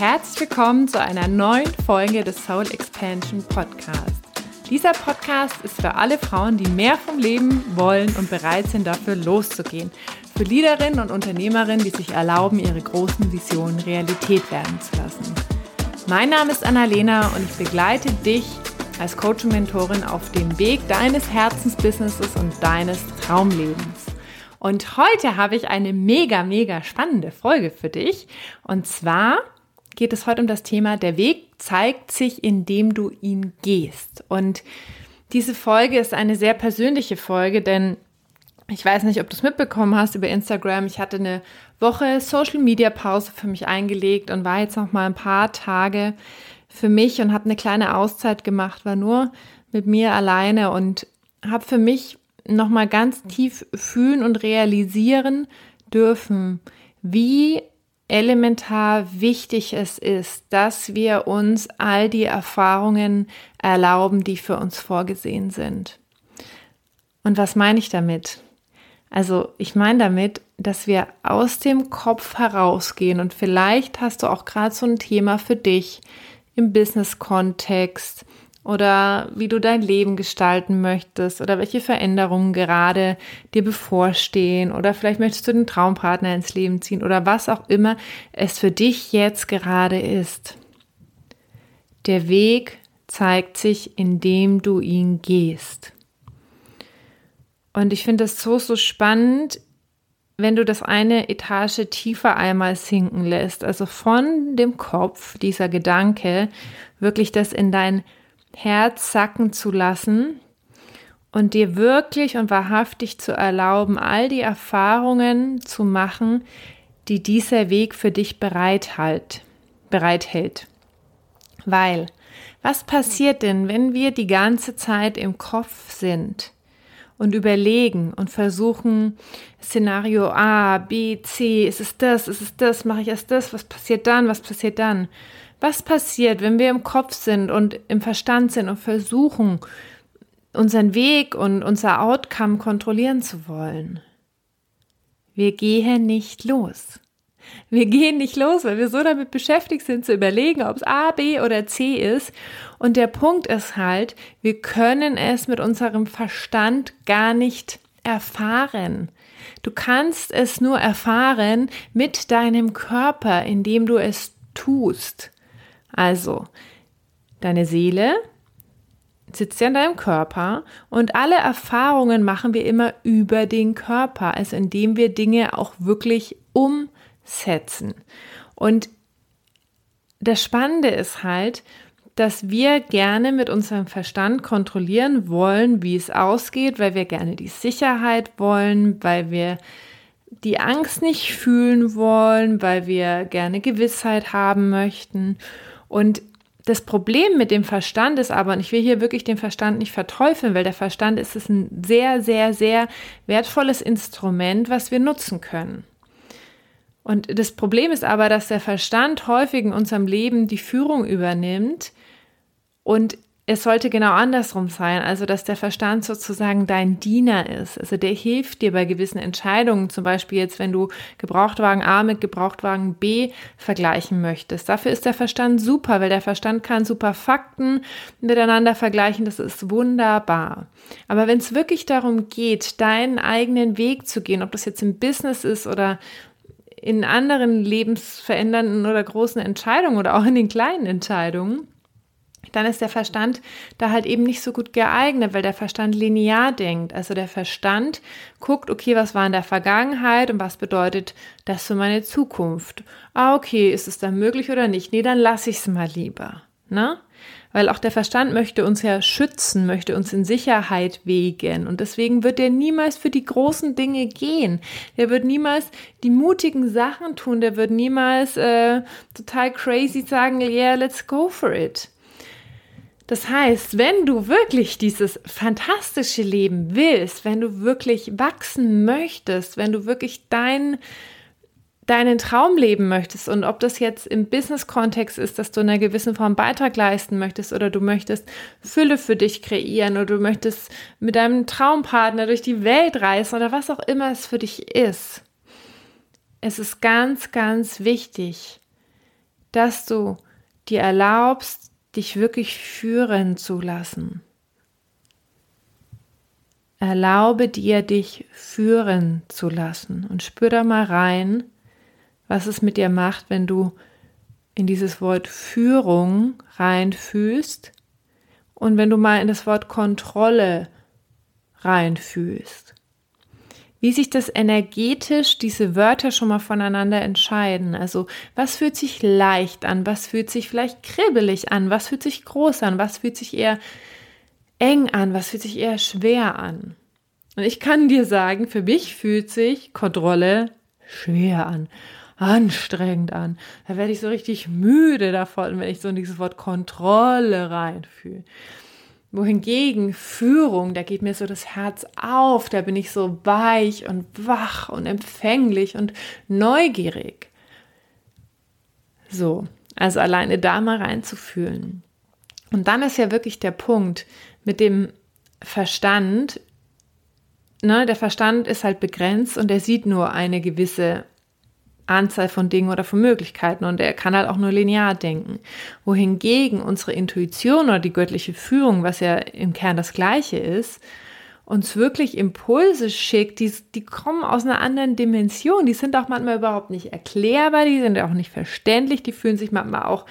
herzlich willkommen zu einer neuen Folge des Soul Expansion Podcast. Dieser Podcast ist für alle Frauen, die mehr vom Leben wollen und bereit sind, dafür loszugehen. Für Leaderinnen und Unternehmerinnen, die sich erlauben, ihre großen Visionen Realität werden zu lassen. Mein Name ist Annalena und ich begleite dich als Coach und Mentorin auf dem Weg deines Herzensbusinesses und deines Traumlebens. Und heute habe ich eine mega, mega spannende Folge für dich. Und zwar geht es heute um das Thema, der Weg zeigt sich, indem du ihn gehst. Und diese Folge ist eine sehr persönliche Folge, denn ich weiß nicht, ob du es mitbekommen hast über Instagram. Ich hatte eine Woche Social Media Pause für mich eingelegt und war jetzt noch mal ein paar Tage für mich und habe eine kleine Auszeit gemacht, war nur mit mir alleine und habe für mich nochmal ganz tief fühlen und realisieren dürfen, wie elementar wichtig es ist, dass wir uns all die Erfahrungen erlauben, die für uns vorgesehen sind. Und was meine ich damit? Also ich meine damit, dass wir aus dem Kopf herausgehen und vielleicht hast du auch gerade so ein Thema für dich im Business-Kontext, oder wie du dein Leben gestalten möchtest oder welche Veränderungen gerade dir bevorstehen oder vielleicht möchtest du den Traumpartner ins Leben ziehen oder was auch immer es für dich jetzt gerade ist. Der Weg zeigt sich, indem du ihn gehst. Und ich finde es so, so spannend, wenn du das eine Etage tiefer einmal sinken lässt, also von dem Kopf, dieser Gedanke, wirklich das in dein Herz sacken zu lassen und dir wirklich und wahrhaftig zu erlauben, all die Erfahrungen zu machen, die dieser Weg für dich bereithält. bereithält. Weil, was passiert denn, wenn wir die ganze Zeit im Kopf sind und überlegen und versuchen, Szenario A, B, C, ist es das, ist es das, mache ich erst das, was passiert dann, was passiert dann? Was passiert, wenn wir im Kopf sind und im Verstand sind und versuchen, unseren Weg und unser Outcome kontrollieren zu wollen? Wir gehen nicht los. Wir gehen nicht los, weil wir so damit beschäftigt sind zu überlegen, ob es A, B oder C ist. Und der Punkt ist halt, wir können es mit unserem Verstand gar nicht erfahren. Du kannst es nur erfahren mit deinem Körper, indem du es tust. Also, deine Seele sitzt ja in deinem Körper und alle Erfahrungen machen wir immer über den Körper, also indem wir Dinge auch wirklich umsetzen. Und das Spannende ist halt, dass wir gerne mit unserem Verstand kontrollieren wollen, wie es ausgeht, weil wir gerne die Sicherheit wollen, weil wir die Angst nicht fühlen wollen, weil wir gerne Gewissheit haben möchten. Und das Problem mit dem Verstand ist aber, und ich will hier wirklich den Verstand nicht verteufeln, weil der Verstand ist es ein sehr, sehr, sehr wertvolles Instrument, was wir nutzen können. Und das Problem ist aber, dass der Verstand häufig in unserem Leben die Führung übernimmt und es sollte genau andersrum sein, also dass der Verstand sozusagen dein Diener ist. Also der hilft dir bei gewissen Entscheidungen, zum Beispiel jetzt, wenn du Gebrauchtwagen A mit Gebrauchtwagen B vergleichen möchtest. Dafür ist der Verstand super, weil der Verstand kann super Fakten miteinander vergleichen. Das ist wunderbar. Aber wenn es wirklich darum geht, deinen eigenen Weg zu gehen, ob das jetzt im Business ist oder in anderen lebensverändernden oder großen Entscheidungen oder auch in den kleinen Entscheidungen, dann ist der Verstand da halt eben nicht so gut geeignet, weil der Verstand linear denkt. Also der Verstand guckt, okay, was war in der Vergangenheit und was bedeutet das für meine Zukunft? Ah, okay, ist es dann möglich oder nicht? Nee, dann lasse ich es mal lieber. Ne? Weil auch der Verstand möchte uns ja schützen, möchte uns in Sicherheit wegen. Und deswegen wird er niemals für die großen Dinge gehen. Der wird niemals die mutigen Sachen tun. Der wird niemals äh, total crazy sagen, yeah, let's go for it. Das heißt, wenn du wirklich dieses fantastische Leben willst, wenn du wirklich wachsen möchtest, wenn du wirklich dein, deinen Traum leben möchtest und ob das jetzt im Business-Kontext ist, dass du in einer gewissen Form Beitrag leisten möchtest oder du möchtest Fülle für dich kreieren oder du möchtest mit deinem Traumpartner durch die Welt reisen oder was auch immer es für dich ist. Es ist ganz, ganz wichtig, dass du dir erlaubst, dich wirklich führen zu lassen. Erlaube dir, dich führen zu lassen und spür da mal rein, was es mit dir macht, wenn du in dieses Wort Führung reinfühlst und wenn du mal in das Wort Kontrolle reinfühlst. Wie sich das energetisch diese Wörter schon mal voneinander entscheiden. Also was fühlt sich leicht an, was fühlt sich vielleicht kribbelig an, was fühlt sich groß an, was fühlt sich eher eng an, was fühlt sich eher schwer an. Und ich kann dir sagen, für mich fühlt sich Kontrolle schwer an anstrengend an. Da werde ich so richtig müde davon, wenn ich so in dieses Wort Kontrolle reinfühle. Wohingegen Führung, da geht mir so das Herz auf, da bin ich so weich und wach und empfänglich und neugierig. So, also alleine da mal reinzufühlen. Und dann ist ja wirklich der Punkt mit dem Verstand, ne, der Verstand ist halt begrenzt und er sieht nur eine gewisse Anzahl von Dingen oder von Möglichkeiten und er kann halt auch nur linear denken. Wohingegen unsere Intuition oder die göttliche Führung, was ja im Kern das gleiche ist, uns wirklich Impulse schickt, die, die kommen aus einer anderen Dimension, die sind auch manchmal überhaupt nicht erklärbar, die sind auch nicht verständlich, die fühlen sich manchmal auch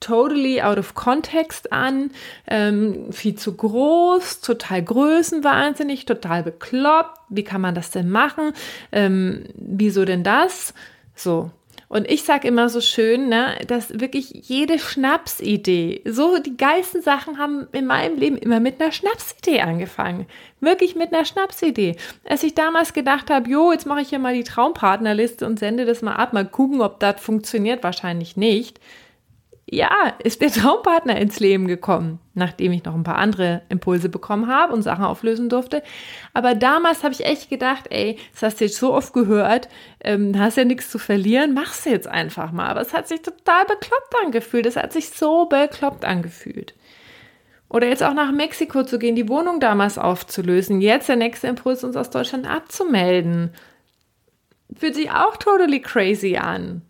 totally out of context an, ähm, viel zu groß, total größenwahnsinnig, total bekloppt. Wie kann man das denn machen? Ähm, wieso denn das? So. Und ich sage immer so schön, ne, dass wirklich jede Schnapsidee, so die geilsten Sachen haben in meinem Leben immer mit einer Schnapsidee angefangen. Wirklich mit einer Schnapsidee. Als ich damals gedacht habe, jo, jetzt mache ich hier mal die Traumpartnerliste und sende das mal ab, mal gucken, ob das funktioniert, wahrscheinlich nicht ja, ist der Traumpartner ins Leben gekommen, nachdem ich noch ein paar andere Impulse bekommen habe und Sachen auflösen durfte. Aber damals habe ich echt gedacht, ey, das hast du jetzt so oft gehört, ähm, hast ja nichts zu verlieren, mach's jetzt einfach mal. Aber es hat sich total bekloppt angefühlt. Es hat sich so bekloppt angefühlt. Oder jetzt auch nach Mexiko zu gehen, die Wohnung damals aufzulösen. Jetzt der nächste Impuls, uns aus Deutschland abzumelden. Fühlt sich auch totally crazy an.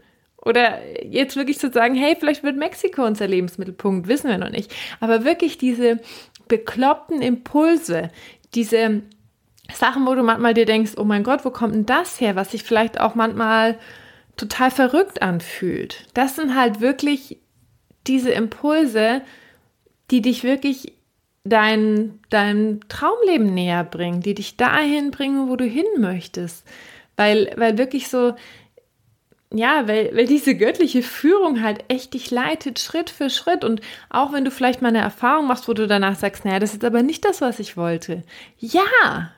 Oder jetzt wirklich zu sagen, hey, vielleicht wird Mexiko unser Lebensmittelpunkt, wissen wir noch nicht. Aber wirklich diese bekloppten Impulse, diese Sachen, wo du manchmal dir denkst, oh mein Gott, wo kommt denn das her, was sich vielleicht auch manchmal total verrückt anfühlt. Das sind halt wirklich diese Impulse, die dich wirklich dein, dein Traumleben näher bringen, die dich dahin bringen, wo du hin möchtest. Weil, weil wirklich so ja, weil, weil diese göttliche Führung halt echt dich leitet, Schritt für Schritt. Und auch wenn du vielleicht mal eine Erfahrung machst, wo du danach sagst, naja, das ist aber nicht das, was ich wollte. Ja,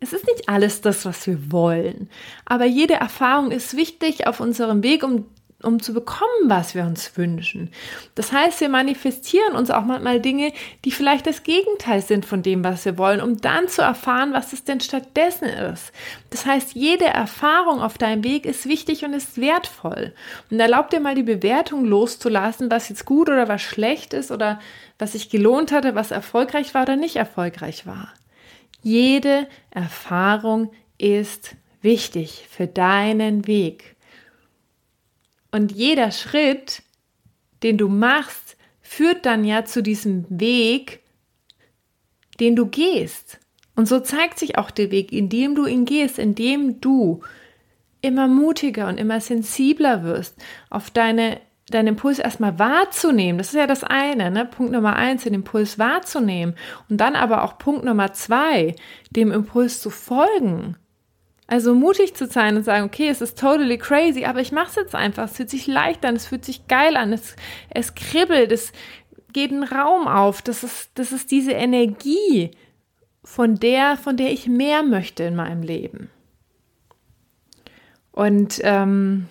es ist nicht alles das, was wir wollen. Aber jede Erfahrung ist wichtig auf unserem Weg, um um zu bekommen, was wir uns wünschen. Das heißt, wir manifestieren uns auch manchmal Dinge, die vielleicht das Gegenteil sind von dem, was wir wollen, um dann zu erfahren, was es denn stattdessen ist. Das heißt, jede Erfahrung auf deinem Weg ist wichtig und ist wertvoll. Und erlaub dir mal die Bewertung loszulassen, was jetzt gut oder was schlecht ist oder was sich gelohnt hatte, was erfolgreich war oder nicht erfolgreich war. Jede Erfahrung ist wichtig für deinen Weg. Und jeder Schritt, den du machst, führt dann ja zu diesem Weg, den du gehst. Und so zeigt sich auch der Weg, indem du ihn gehst, indem du immer mutiger und immer sensibler wirst, auf deine, deinen Impuls erstmal wahrzunehmen. Das ist ja das eine, ne? Punkt Nummer eins, den Impuls wahrzunehmen. Und dann aber auch Punkt Nummer zwei, dem Impuls zu folgen. Also mutig zu sein und sagen, okay, es ist totally crazy, aber ich mache es jetzt einfach. Es fühlt sich leicht an, es fühlt sich geil an, es, es kribbelt, es geht ein Raum auf. Das ist, das ist diese Energie, von der, von der ich mehr möchte in meinem Leben. Und ähm,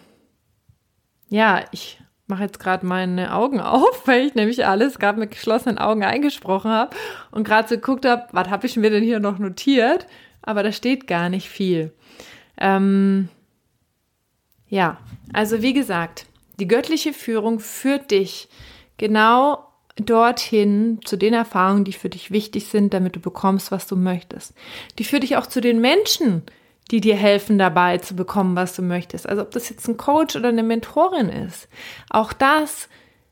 ja, ich mache jetzt gerade meine Augen auf, weil ich nämlich alles gerade mit geschlossenen Augen eingesprochen habe und gerade so geguckt habe, was habe ich mir denn hier noch notiert? Aber da steht gar nicht viel. Ähm, ja, also wie gesagt, die göttliche Führung führt dich genau dorthin zu den Erfahrungen, die für dich wichtig sind, damit du bekommst, was du möchtest. Die führt dich auch zu den Menschen, die dir helfen dabei zu bekommen, was du möchtest. Also ob das jetzt ein Coach oder eine Mentorin ist. Auch das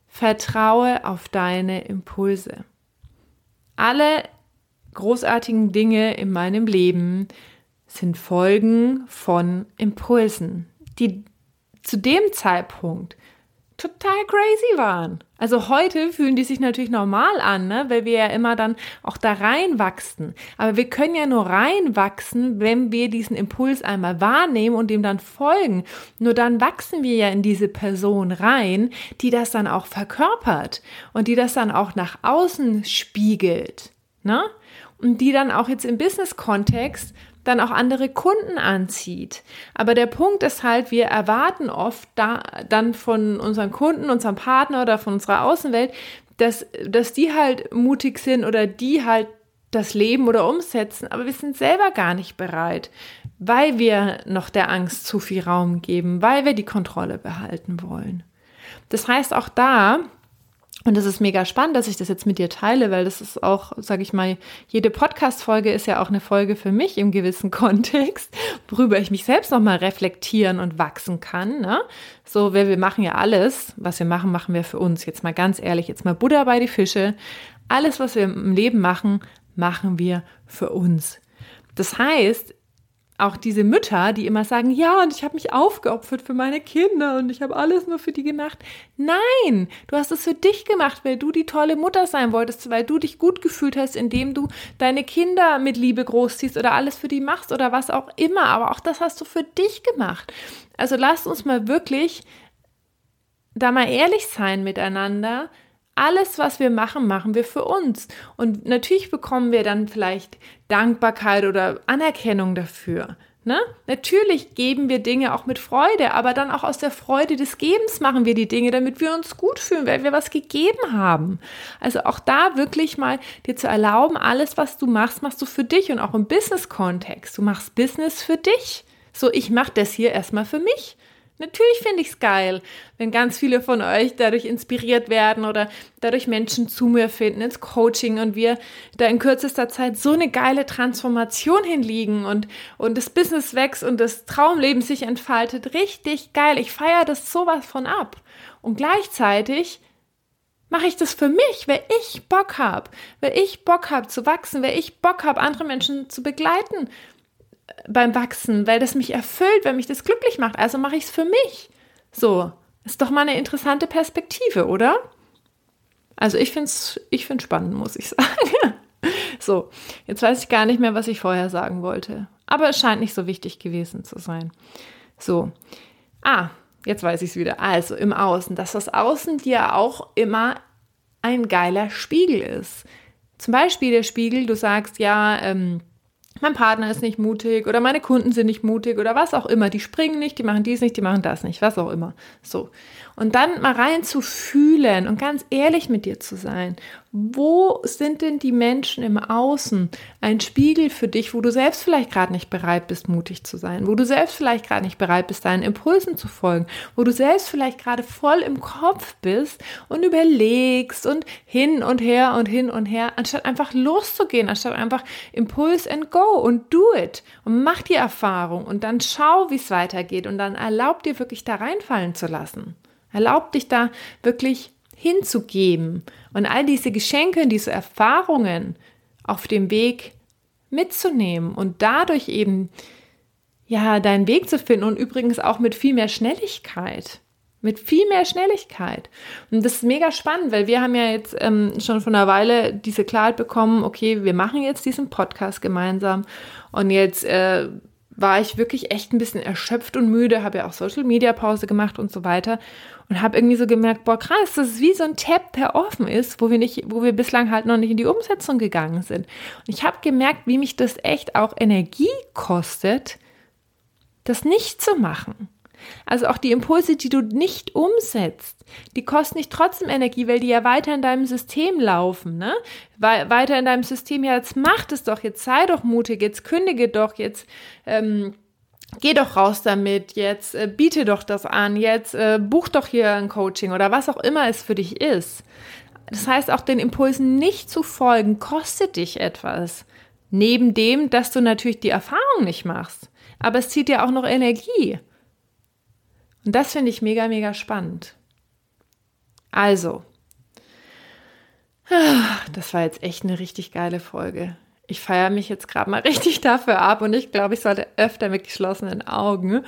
vertraue auf deine Impulse. Alle großartigen Dinge in meinem Leben sind Folgen von Impulsen, die zu dem Zeitpunkt total crazy waren. Also heute fühlen die sich natürlich normal an, ne? weil wir ja immer dann auch da reinwachsen. Aber wir können ja nur reinwachsen, wenn wir diesen Impuls einmal wahrnehmen und dem dann folgen. Nur dann wachsen wir ja in diese Person rein, die das dann auch verkörpert und die das dann auch nach außen spiegelt. Ne? Und die dann auch jetzt im Business-Kontext dann auch andere Kunden anzieht. Aber der Punkt ist halt, wir erwarten oft da, dann von unseren Kunden, unserem Partner oder von unserer Außenwelt, dass, dass die halt mutig sind oder die halt das Leben oder umsetzen, aber wir sind selber gar nicht bereit, weil wir noch der Angst zu viel Raum geben, weil wir die Kontrolle behalten wollen. Das heißt, auch da und das ist mega spannend, dass ich das jetzt mit dir teile, weil das ist auch, sage ich mal, jede Podcast-Folge ist ja auch eine Folge für mich im gewissen Kontext, worüber ich mich selbst nochmal reflektieren und wachsen kann. Ne? So, weil wir machen ja alles, was wir machen, machen wir für uns. Jetzt mal ganz ehrlich, jetzt mal Buddha bei die Fische. Alles, was wir im Leben machen, machen wir für uns. Das heißt, auch diese Mütter, die immer sagen, ja, und ich habe mich aufgeopfert für meine Kinder und ich habe alles nur für die gemacht. Nein, du hast es für dich gemacht, weil du die tolle Mutter sein wolltest, weil du dich gut gefühlt hast, indem du deine Kinder mit Liebe großziehst oder alles für die machst oder was auch immer. Aber auch das hast du für dich gemacht. Also lasst uns mal wirklich da mal ehrlich sein miteinander alles, was wir machen, machen wir für uns. Und natürlich bekommen wir dann vielleicht Dankbarkeit oder Anerkennung dafür. Ne? Natürlich geben wir Dinge auch mit Freude, aber dann auch aus der Freude des Gebens machen wir die Dinge, damit wir uns gut fühlen, weil wir was gegeben haben. Also auch da wirklich mal dir zu erlauben, alles, was du machst, machst du für dich und auch im Business-Kontext. Du machst Business für dich. So, ich mache das hier erstmal für mich. Natürlich finde ich es geil, wenn ganz viele von euch dadurch inspiriert werden oder dadurch Menschen zu mir finden ins Coaching und wir da in kürzester Zeit so eine geile Transformation hinliegen und, und das Business wächst und das Traumleben sich entfaltet. Richtig geil. Ich feiere das sowas von ab. Und gleichzeitig mache ich das für mich, weil ich Bock habe, weil ich Bock habe zu wachsen, weil ich Bock habe, andere Menschen zu begleiten beim Wachsen, weil das mich erfüllt, weil mich das glücklich macht. Also mache ich es für mich. So, ist doch mal eine interessante Perspektive, oder? Also ich finde es ich find's spannend, muss ich sagen. so, jetzt weiß ich gar nicht mehr, was ich vorher sagen wollte. Aber es scheint nicht so wichtig gewesen zu sein. So, ah, jetzt weiß ich es wieder. Also im Außen, dass das Außen dir auch immer ein geiler Spiegel ist. Zum Beispiel der Spiegel, du sagst, ja, ähm, mein Partner ist nicht mutig oder meine Kunden sind nicht mutig oder was auch immer. Die springen nicht, die machen dies nicht, die machen das nicht, was auch immer. So. Und dann mal rein zu fühlen und ganz ehrlich mit dir zu sein. Wo sind denn die Menschen im Außen ein Spiegel für dich, wo du selbst vielleicht gerade nicht bereit bist, mutig zu sein, wo du selbst vielleicht gerade nicht bereit bist, deinen Impulsen zu folgen, wo du selbst vielleicht gerade voll im Kopf bist und überlegst und hin und her und hin und her, anstatt einfach loszugehen, anstatt einfach Impuls and go und do it und mach die Erfahrung und dann schau, wie es weitergeht und dann erlaub dir wirklich da reinfallen zu lassen. Erlaub dich da wirklich hinzugeben und all diese Geschenke, diese Erfahrungen auf dem Weg mitzunehmen und dadurch eben ja deinen Weg zu finden und übrigens auch mit viel mehr Schnelligkeit. Mit viel mehr Schnelligkeit. Und das ist mega spannend, weil wir haben ja jetzt ähm, schon vor einer Weile diese Klarheit bekommen, okay, wir machen jetzt diesen Podcast gemeinsam und jetzt äh, war ich wirklich echt ein bisschen erschöpft und müde, habe ja auch Social Media Pause gemacht und so weiter und habe irgendwie so gemerkt, boah krass, das ist wie so ein Tab, der offen ist, wo wir nicht, wo wir bislang halt noch nicht in die Umsetzung gegangen sind. Und ich habe gemerkt, wie mich das echt auch Energie kostet, das nicht zu machen. Also auch die Impulse, die du nicht umsetzt, die kosten nicht trotzdem Energie, weil die ja weiter in deinem System laufen, ne? weiter in deinem System, ja, jetzt mach es doch, jetzt sei doch mutig, jetzt kündige doch, jetzt ähm, geh doch raus damit, jetzt äh, biete doch das an, jetzt äh, buch doch hier ein Coaching oder was auch immer es für dich ist. Das heißt, auch den Impulsen nicht zu folgen, kostet dich etwas. Neben dem, dass du natürlich die Erfahrung nicht machst. Aber es zieht dir auch noch Energie. Und das finde ich mega, mega spannend. Also, das war jetzt echt eine richtig geile Folge. Ich feiere mich jetzt gerade mal richtig dafür ab und ich glaube, ich sollte öfter mit geschlossenen Augen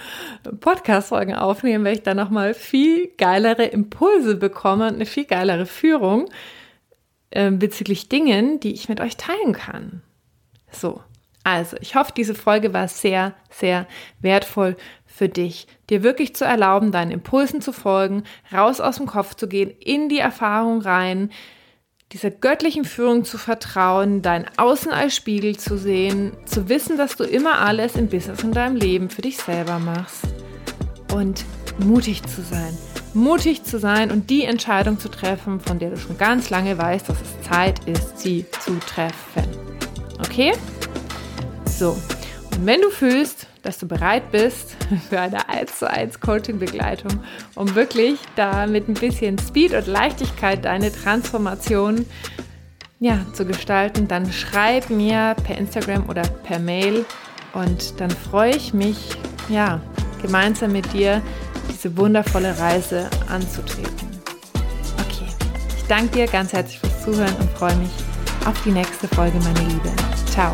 Podcast-Folgen aufnehmen, weil ich dann nochmal viel geilere Impulse bekomme und eine viel geilere Führung äh, bezüglich Dingen, die ich mit euch teilen kann. So, also ich hoffe, diese Folge war sehr, sehr wertvoll für dich, dir wirklich zu erlauben, deinen Impulsen zu folgen, raus aus dem Kopf zu gehen, in die Erfahrung rein, dieser göttlichen Führung zu vertrauen, dein Außen als Spiegel zu sehen, zu wissen, dass du immer alles im Business in deinem Leben für dich selber machst und mutig zu sein. Mutig zu sein und die Entscheidung zu treffen, von der du schon ganz lange weißt, dass es Zeit ist, sie zu treffen. Okay? So, und wenn du fühlst, dass du bereit bist für eine 1 zu 1 Coaching-Begleitung, um wirklich da mit ein bisschen Speed und Leichtigkeit deine Transformation ja, zu gestalten, dann schreib mir per Instagram oder per Mail und dann freue ich mich, ja, gemeinsam mit dir diese wundervolle Reise anzutreten. Okay, ich danke dir ganz herzlich fürs Zuhören und freue mich auf die nächste Folge, meine Liebe. Ciao.